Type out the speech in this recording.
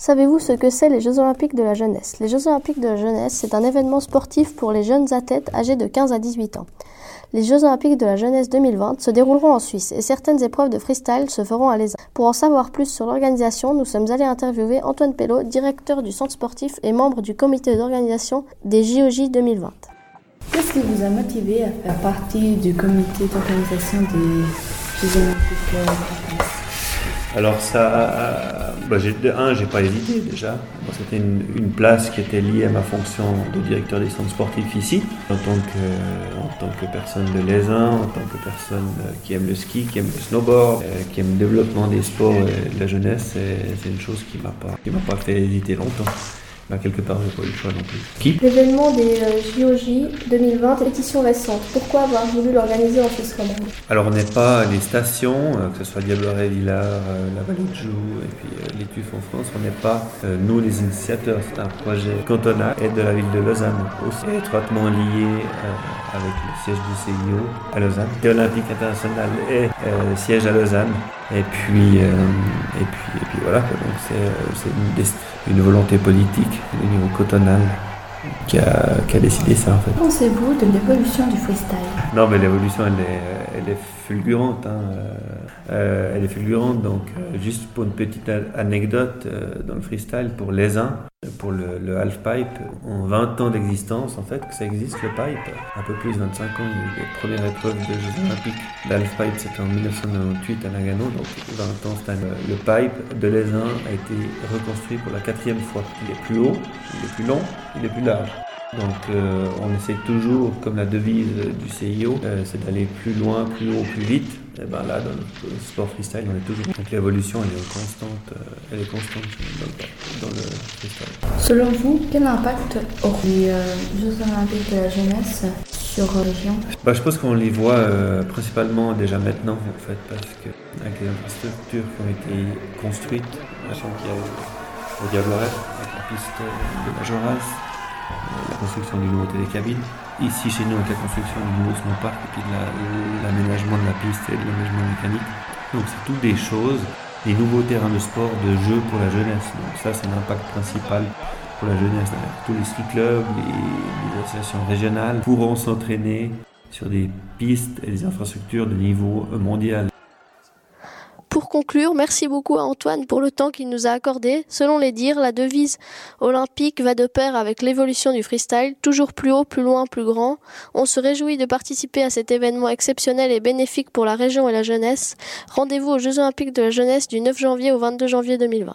Savez-vous ce que c'est les Jeux Olympiques de la jeunesse? Les Jeux Olympiques de la jeunesse, c'est un événement sportif pour les jeunes athlètes âgés de 15 à 18 ans. Les Jeux Olympiques de la jeunesse 2020 se dérouleront en Suisse et certaines épreuves de freestyle se feront à l'ESA. Pour en savoir plus sur l'organisation, nous sommes allés interviewer Antoine Pello, directeur du centre sportif et membre du comité d'organisation des JOJ 2020. Qu'est-ce qui vous a motivé à faire partie du comité d'organisation des Jeux Olympiques de la jeunesse? Alors ça, bah j'ai, de un, j'ai pas hésité déjà. c'était une, place qui était liée à ma fonction de directeur des centres sportifs ici, en tant que, en tant que personne de l'ESIN, en tant que personne euh, qui aime le ski, qui aime le snowboard, euh, qui aime le développement des sports et de la jeunesse. C'est, c'est une chose qui m'a pas, qui m'a pas fait hésiter longtemps. Bah, quelque part, j'ai pas eu le choix non plus. Qui? L'événement des JOJ 2020, édition récente. Pourquoi avoir voulu l'organiser en Suisse romande Alors, on n'est pas les stations, euh, que ce soit Diableret, Villars, euh, la Vallée de Joux et puis euh, les TUF en France, on n'est pas nous les initiateurs. C'est un projet cantonal et de la ville de Lausanne, aussi étroitement lié avec le siège du CIO à Lausanne. L'Olympique international est siège à Lausanne. Et et puis, et puis voilà, c'est une, une volonté politique au niveau cotonal qui a, qui a décidé ça en fait. Pensez-vous de l'évolution du freestyle? Non mais l'évolution elle est, elle est fulgurante. Hein. Euh, elle est fulgurante donc euh, juste pour une petite anecdote euh, dans le freestyle pour les uns, pour le, le half-pipe, en 20 ans d'existence en fait que ça existe le pipe, un peu plus de 25 ans, les premières épreuves de Jeux Olympiques. L'half-pipe c'était en 1998 à Nagano, donc 20 ans c'était le pipe de l'Aisin a été reconstruit pour la quatrième fois. Il est plus haut, il est plus long, il est plus large. Donc euh, on essaie toujours, comme la devise du CIO, euh, c'est d'aller plus loin, plus haut, plus vite. Et ben là, dans le sport freestyle, on est toujours. Donc l'évolution, elle est constante, euh, elle est constante dans le, freestyle. Selon vous, quel impact auront les Jeux Olympiques de la jeunesse sur la région bah, Je pense qu'on les voit principalement déjà maintenant, en fait, parce que avec les infrastructures qui ont été construites, sachant qu'il y a au Diableret, avec la piste de Majoras, la construction du nouveau télécabine. Ici, chez nous, avec la construction du nouveau snowpark et puis l'aménagement de la piste et de l'aménagement mécanique. Donc, c'est toutes des choses, des nouveaux terrains de sport, de jeu pour la jeunesse. Donc, ça, c'est l'impact principal pour la jeunesse. Tous les ski clubs, les, les associations régionales pourront s'entraîner sur des pistes et des infrastructures de niveau mondial. Conclure, merci beaucoup à Antoine pour le temps qu'il nous a accordé. Selon les dires, la devise olympique va de pair avec l'évolution du freestyle, toujours plus haut, plus loin, plus grand. On se réjouit de participer à cet événement exceptionnel et bénéfique pour la région et la jeunesse. Rendez-vous aux Jeux olympiques de la jeunesse du 9 janvier au 22 janvier 2020.